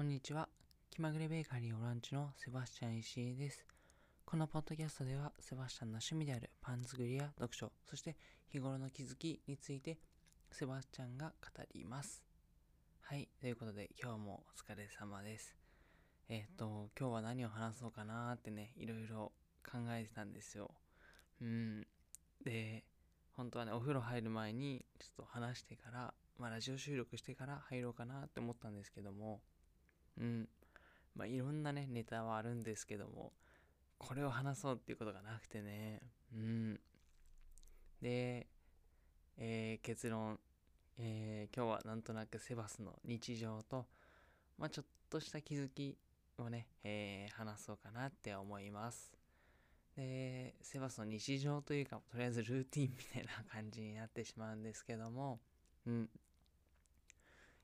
こんにちは。気まぐれベーカリーオランチのセバスチャン石井です。このポッドキャストでは、セバスチャンの趣味であるパン作りや読書、そして日頃の気づきについて、セバスチャンが語ります。はい。ということで、今日もお疲れ様です。えっ、と、今日は何を話そうかなーってね、いろいろ考えてたんですよ。うん。で、本当はね、お風呂入る前に、ちょっと話してから、まあ、ラジオ収録してから入ろうかなって思ったんですけども、うん。まあ、いろんなね、ネタはあるんですけども、これを話そうっていうことがなくてね、うん。で、えー結論、えー今日はなんとなくセバスの日常と、まあ、ちょっとした気づきをね、えー話そうかなって思います。で、セバスの日常というか、とりあえずルーティンみたいな感じになってしまうんですけども、うん。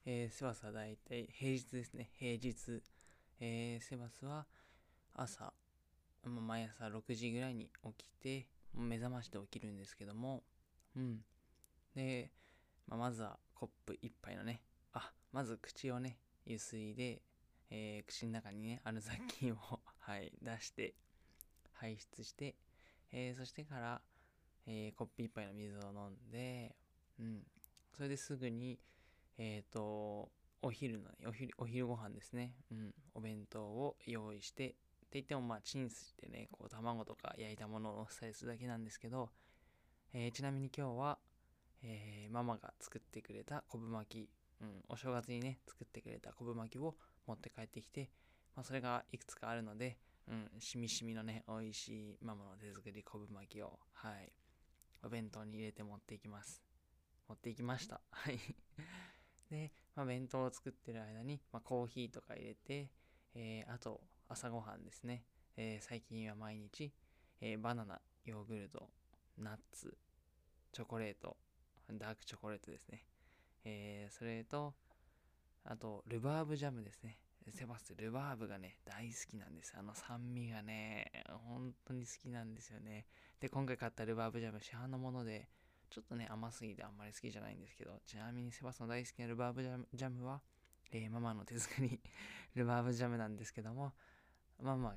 えーセバスはだいたい平日ですね、平日。えーセバスは朝、まあ毎朝6時ぐらいに起きて、目覚ましで起きるんですけども、うん。で、まあ、まずはコップ一杯のね、あ、まず口をね、ゆすいで、えー口の中にね、ある雑菌を、はい、出して、排出して、えーそしてから、えーコップ一杯の水を飲んで、うん。それですぐに、えっ、と、お昼のね、お昼、お昼ご飯ですね。うん。お弁当を用意して、って言ってもまあチンしてね、こう卵とか焼いたものを乗せたりするだけなんですけど、えーちなみに今日は、えーママが作ってくれた昆布巻き、うん、お正月にね、作ってくれた昆布巻きを持って帰ってきて、まあそれがいくつかあるので、うん、しみしみのね、美味しいママの手作り昆布巻きを、はい、お弁当に入れて持っていきます。持っていきました。はい。で、まあ、弁当を作ってる間に、まあ、コーヒーとか入れて、えーあと、朝ごはんですね。えー最近は毎日、えーバナナ、ヨーグルト、ナッツ、チョコレート、ダークチョコレートですね。えそれと、あと、ルバーブジャムですね。セバス、ルバーブがね、大好きなんです。あの酸味がね、本当に好きなんですよね。で、今回買ったルバーブジャム、市販のもので、ちょっとね、甘すぎてあんまり好きじゃないんですけど、ちなみにセバスの大好きなルバーブジャムは、えーママの手作り ルバーブジャムなんですけども、まあまあ、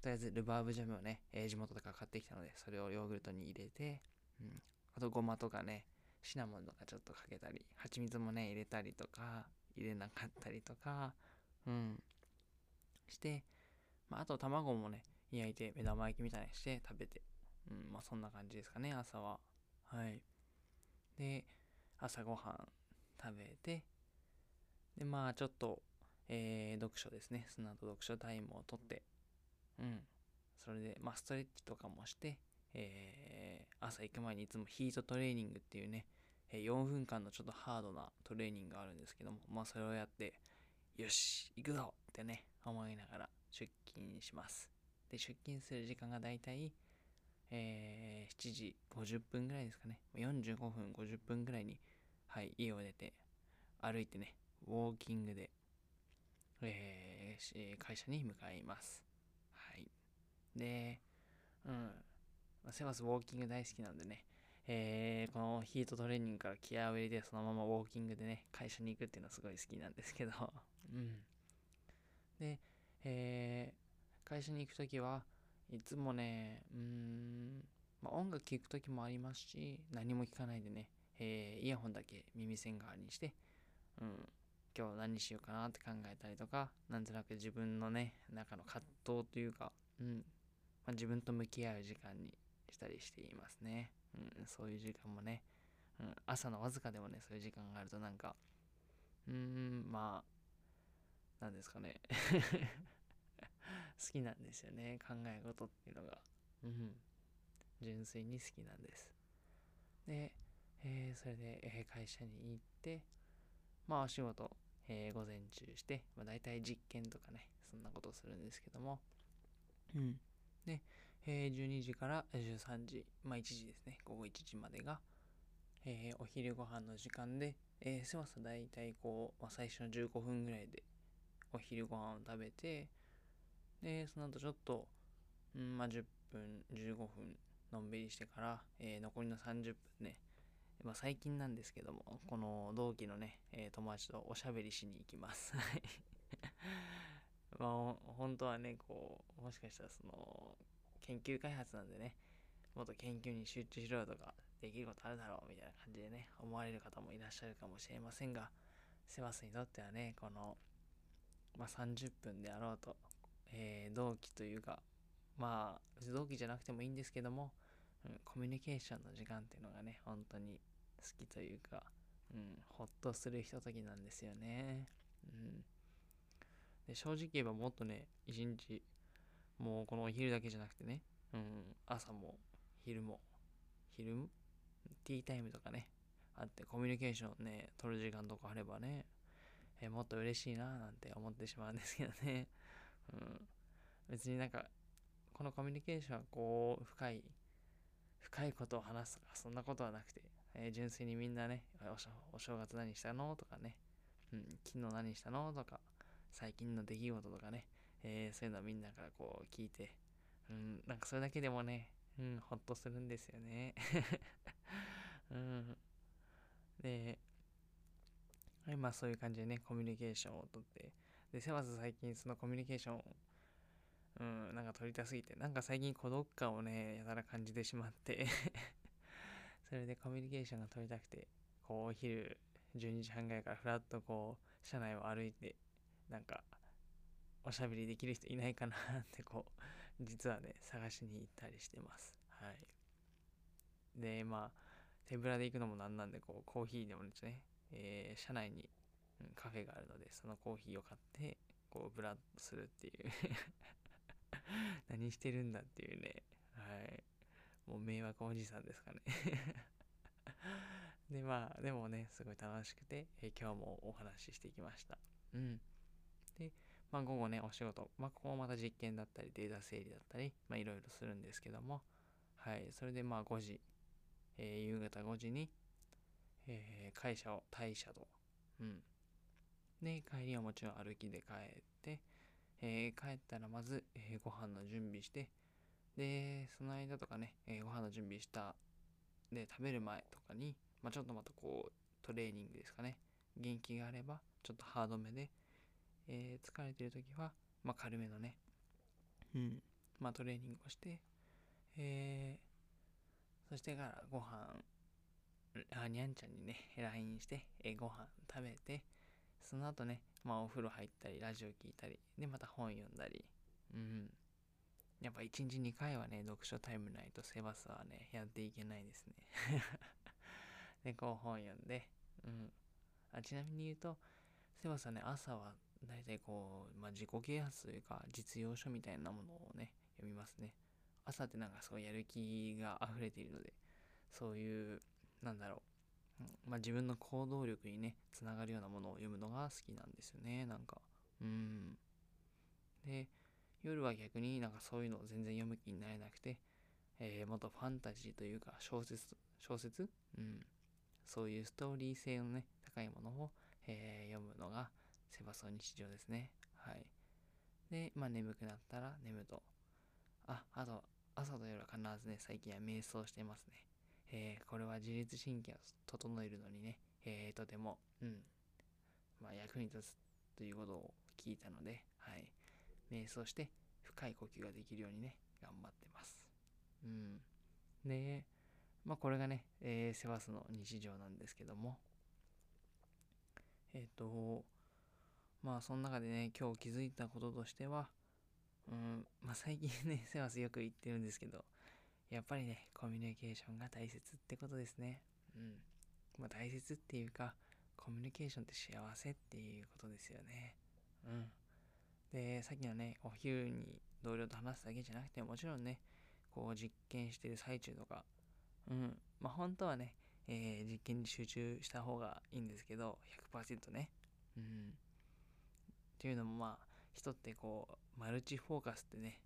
とりあえずルバーブジャムをね、えー地元とか買ってきたので、それをヨーグルトに入れて、うん、あとごまとかね、シナモンとかちょっとかけたり、蜂蜜もね、入れたりとか、入れなかったりとか、うん、して、まあ、あと卵もね、焼いて目玉焼きみたいにして食べて、うん、まあそんな感じですかね、朝は。はい。で、朝ごはん食べて、で、まあちょっと、えー読書ですね。その後読書タイムをとって、うん。それで、まあストレッチとかもして、えー朝行く前にいつもヒートトレーニングっていうね、え4分間のちょっとハードなトレーニングがあるんですけども、まあそれをやって、よし、行くぞってね、思いながら出勤します。で、出勤する時間がだいたい、えー7時50分ぐらいですかね。45分、50分ぐらいに、はい、家を出て、歩いてね、ウォーキングで、えー会社に向かいます。はい。で、うん。まあセバスウォーキング大好きなんでね、えーこのヒートトレーニングから気合を入れて、そのままウォーキングでね、会社に行くっていうのはすごい好きなんですけど、うん。で、えー会社に行くときはいつもね、うーん、まあ、音楽聴くときもありますし、何も聞かないでね、えーイヤホンだけ耳栓代わりにして、うん、今日何しようかなって考えたりとか、なんとなく自分のね、中の葛藤というか、うん、まあ、自分と向き合う時間にしたりしていますね。うん、そういう時間もね、うん、朝のわずかでもね、そういう時間があるとなんか、うーん、まあ、なんですかね。好きなんですよね、考え事っていうのが。うん、純粋に好きなんです。で、えーそれで、えー会社に行って、まあお仕事、えー午前中して、まあ、大体実験とかね、そんなことをするんですけども、うん。で、えー12時から13時、まあ1時ですね、午後1時までが、えーお昼ご飯の時間で、えー、セバスは大体こう、まあ、最初の15分ぐらいでお昼ご飯を食べて、で、その後ちょっと、うん、まあ10分、15分のんびりしてから、えー残りの30分ね、まあ、最近なんですけども、この同期のね、えー友達とおしゃべりしに行きます。はい まあ、本当はね、こう、もしかしたらその、研究開発なんでね、もっと研究に集中しろよとか、できることあるだろうみたいな感じでね、思われる方もいらっしゃるかもしれませんが、セバスにとってはね、この、まあ、30分であろうと、えー、同期というか、まあ、同期じゃなくてもいいんですけども、うん、コミュニケーションの時間っていうのがね、本当に好きというか、うん、ほっとするひとときなんですよね。うん。で、正直言えばもっとね、一日、もうこのお昼だけじゃなくてね、うん、朝も昼も、昼もティータイムとかね、あってコミュニケーションね、取る時間とかあればね、えもっと嬉しいななんて思ってしまうんですけどね。うん。別になんか、このコミュニケーションはこう、深い、深いことを話すとか、そんなことはなくて、えー、純粋にみんなねお、正月何したのとかね、うん、昨日何したのとか、最近の出来事とかね、えー、そういうのをみんなからこう聞いて、うん、なんかそれだけでもね、うん、ほっとするんですよね。うん。で、はい、まあそういう感じでね、コミュニケーションをとって、で、セバス最近そのコミュニケーション、うん、なんか取りたすぎて、なんか最近孤独感をね、やたら感じてしまって それでコミュニケーションが取りたくて、こう、お昼12時半ぐらいからふらっとこう、車内を歩いて、なんか、おしゃべりできる人いないかなってこう、実はね、探しに行ったりしてます。はい。で、まあ、手ぶらで行くのもなんなんで、こう、コーヒーでもですね、えー、車内に、カフェがあるので、そのコーヒーを買って、こう、ブラッとするっていう 何してるんだっていうね、はい。もう迷惑おじさんですかね で、まあ、でもね、すごい楽しくて、え、今日もお話ししてきました。うん。で、まあ、午後ね、お仕事、まあ、ここもまた実験だったり、データ整理だったり、まあ、いろいろするんですけども、はい、それでまあ5時、えー、夕方5時に、えー、会社を退社と、うん。で、帰りはもちろん歩きで帰って、えー、帰ったらまず、えー、ご飯の準備して、で、その間とかね、えー、ご飯の準備した、で、食べる前とかに、まあ、ちょっとまたこう、トレーニングですかね。元気があれば、ちょっとハードめで、えー、疲れてる時は、まあ、軽めのね、うん、まあ、トレーニングをして、えー、そしてからご飯、あ、にゃんちゃんにね、LINE して、えー、ご飯食べて、その後ね、まあ、お風呂入ったり、ラジオ聞いたり、で、また本読んだり、うん。やっぱ1日2回はね、読書タイムないとセバスはね、やっていけないですね で、こう本読んで、うん。あちなみに言うと、セバスはね、朝は大体こう、まあ、自己啓発というか、実用書みたいなものをね、読みますね。朝ってなんかそうやる気が溢れているので、そういう、なんだろう、まあ、自分の行動力にね、つながるようなものを読むのが好きなんですよね、なんか。うん。で、夜は逆になんかそういうのを全然読む気になれなくて、えー、もっとファンタジーというか小説、小説？うん。そういうストーリー性のね、高いものを、えー、読むのがセバソ日常ですね。はい。で、まあ眠くなったら眠と。あ、あと、朝と夜は必ずね、最近は瞑想してますね。えー、これは自律神経を整えるのにね、えー、とても、うん、まあ役に立つということを聞いたので、はい。瞑想して深い呼吸ができるようにね、頑張ってます。うん。で、まあこれがね、えー、セバスの日常なんですけども、えっ、ー、と、まあその中でね今日気づいたこととしてはうんまあ最近ねセバスよく言ってるんですけどやっぱりねコミュニケーションが大切ってことですね。うん。まあ大切っていうかコミュニケーションって幸せっていうことですよね。うん。でさっきのねお昼に同僚と話すだけじゃなくてもちろんねこう実験してる最中とかうん。まあ本当はね、えー、実験に集中した方がいいんですけど100%ね。うん。っていうのもまあ人ってこうマルチフォーカスってね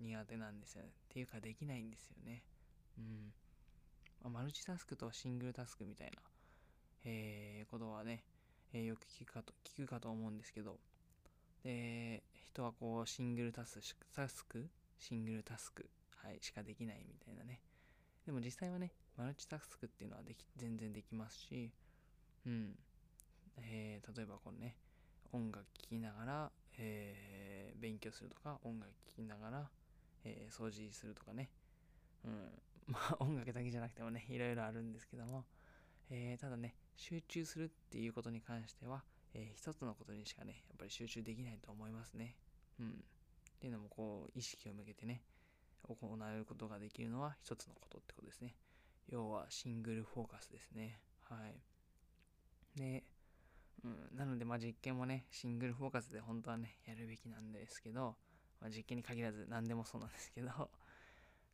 苦手なんですよね。っていうかできないんですよね。うん。ま、マルチタスクとシングルタスクみたいな、えー、ことはね、えー、よく聞くかと聞くかと思うんですけど。で人はこうシングルタスクタスク？シングルタスク、はい、しかできないみたいなね。でも実際はねマルチタスクっていうのはでき全然できますしうん。えー、例えばこのね音楽聴きながら、えー、勉強するとか、音楽聴きながら、えー、掃除するとかね。うん。まあ、音楽だけじゃなくてもね、いろいろあるんですけども、えー、ただね、集中するっていうことに関しては、えー、一つのことにしかね、やっぱり集中できないと思いますね。うん。っていうのも、こう、意識を向けてね、行うことができるのは一つのことってことですね。要は、シングルフォーカスですね。はい。で、うん、なので、まあ実験もね、シングルフォーカスで本当はね、やるべきなんですけど、まあ、実験に限らず何でもそうなんですけど、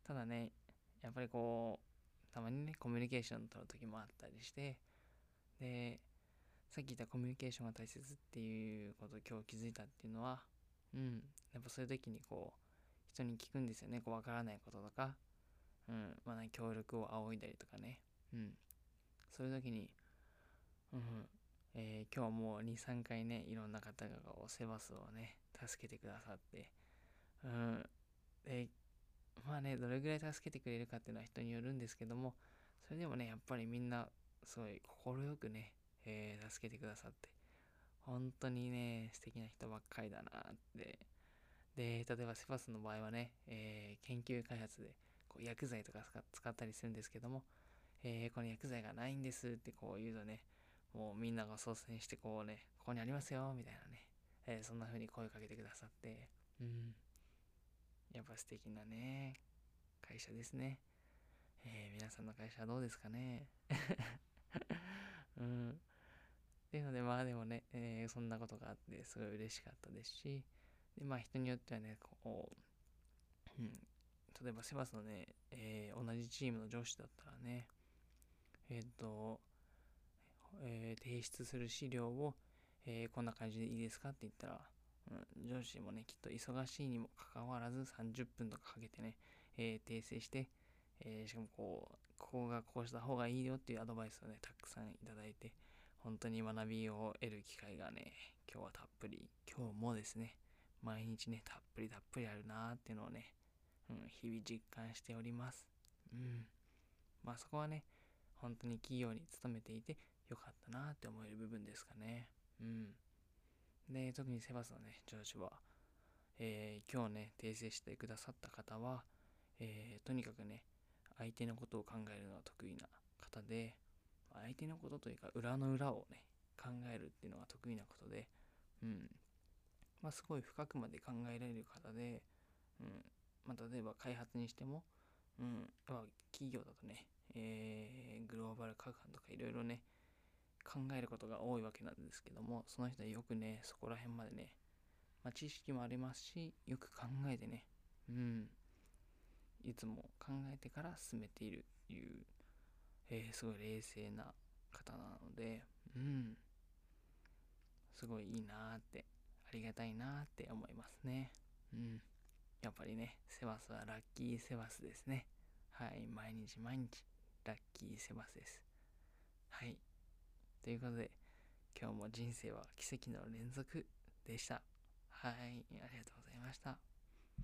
ただね、やっぱりこう、たまにね、コミュニケーション取る時もあったりして、で、さっき言ったコミュニケーションが大切っていうことを今日気づいたっていうのは、うん、やっぱそういう時にこう、人に聞くんですよね、こう、わからないこととか、うん、まあ、協力を仰いだりとかね、うん、そういう時に、うん、えー、今日はもう2、3回ね、いろんな方がセバスをね、助けてくださって、うん、で、まあね、どれぐらい助けてくれるかっていうのは人によるんですけども、それでもね、やっぱりみんな、すごい快くね、えー、助けてくださって、本当にね、素敵な人ばっかりだなって。で、例えばセバスの場合はね、えー、研究開発でこう薬剤とか使ったりするんですけども、えー、この薬剤がないんですってこう言うとね、もうみんなが率先してこうね、ここにありますよ、みたいなね、えー、そんな風に声かけてくださって、うん。やっぱ素敵なね、会社ですね。えー、皆さんの会社はどうですかね うん。っていうので、まあでもね、えー、そんなことがあって、すごい嬉しかったですし、で、まあ人によってはね、こう、うん、例えばセバスのね、えー、同じチームの上司だったらね、えっ、と、え、提出する資料を、えー、こんな感じでいいですかって言ったら、うん、上司もね、きっと忙しいにもかかわらず30分とかかけてね、えー、訂正して、えー、しかもこう、ここがこうした方がいいよっていうアドバイスをね、たくさんいただいて、本当に学びを得る機会がね、今日はたっぷり、今日もですね、毎日ね、たっぷりたっぷりあるなーっていうのをね、うん、日々実感しております。うん。まあそこはね、本当に企業に勤めていてよかったなって思える部分ですかね。うん。で、特にセバスのね、上司は、えー、今日ね、訂正してくださった方は、えー、とにかくね、相手のことを考えるのが得意な方で、相手のことというか、裏の裏をね、考えるっていうのが得意なことで、うん。まあ、すごい深くまで考えられる方で、うん。まあ、例えば開発にしても、うん。あ、企業だとね、えー、グローバル各班とかいろいろね、考えることが多いわけなんですけども、その人はよくね、そこら辺までね、まあ、知識もありますし、よく考えてね、うん、いつも考えてから進めているという、えー、すごい冷静な方なので、うん、すごいいいなーって、ありがたいなーって思いますね。うん。やっぱりね、セバスはラッキーセバスですね。はい、毎日毎日、ラッキーセバスです。はい。ということで、今日も人生は奇跡の連続でした。はい、ありがとうございました。